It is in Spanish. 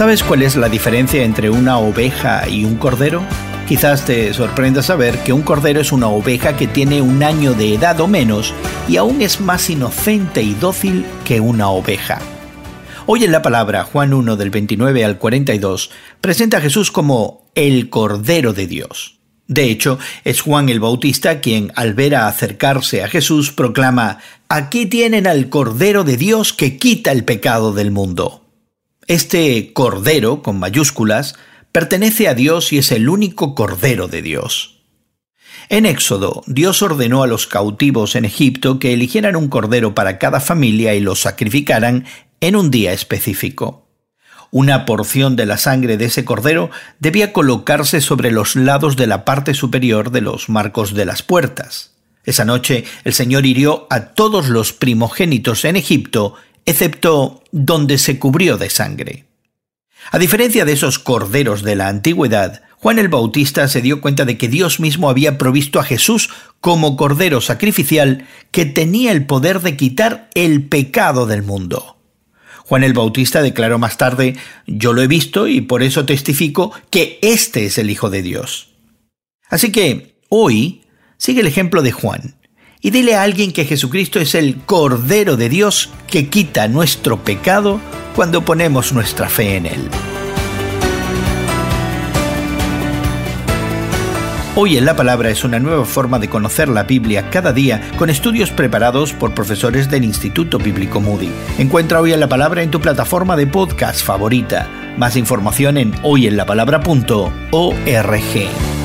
¿Sabes cuál es la diferencia entre una oveja y un cordero? Quizás te sorprenda saber que un cordero es una oveja que tiene un año de edad o menos y aún es más inocente y dócil que una oveja. Hoy en la palabra Juan 1 del 29 al 42 presenta a Jesús como el Cordero de Dios. De hecho, es Juan el Bautista quien, al ver a acercarse a Jesús, proclama, Aquí tienen al Cordero de Dios que quita el pecado del mundo. Este Cordero, con mayúsculas, pertenece a Dios y es el único Cordero de Dios. En Éxodo, Dios ordenó a los cautivos en Egipto que eligieran un cordero para cada familia y lo sacrificaran en un día específico. Una porción de la sangre de ese cordero debía colocarse sobre los lados de la parte superior de los marcos de las puertas. Esa noche el Señor hirió a todos los primogénitos en Egipto, excepto donde se cubrió de sangre. A diferencia de esos corderos de la antigüedad, Juan el Bautista se dio cuenta de que Dios mismo había provisto a Jesús como cordero sacrificial que tenía el poder de quitar el pecado del mundo. Juan el Bautista declaró más tarde, yo lo he visto y por eso testifico que este es el Hijo de Dios. Así que, hoy, sigue el ejemplo de Juan y dile a alguien que Jesucristo es el Cordero de Dios que quita nuestro pecado cuando ponemos nuestra fe en Él. Hoy en la Palabra es una nueva forma de conocer la Biblia cada día con estudios preparados por profesores del Instituto Bíblico Moody. Encuentra Hoy en la Palabra en tu plataforma de podcast favorita. Más información en hoyenlapalabra.org.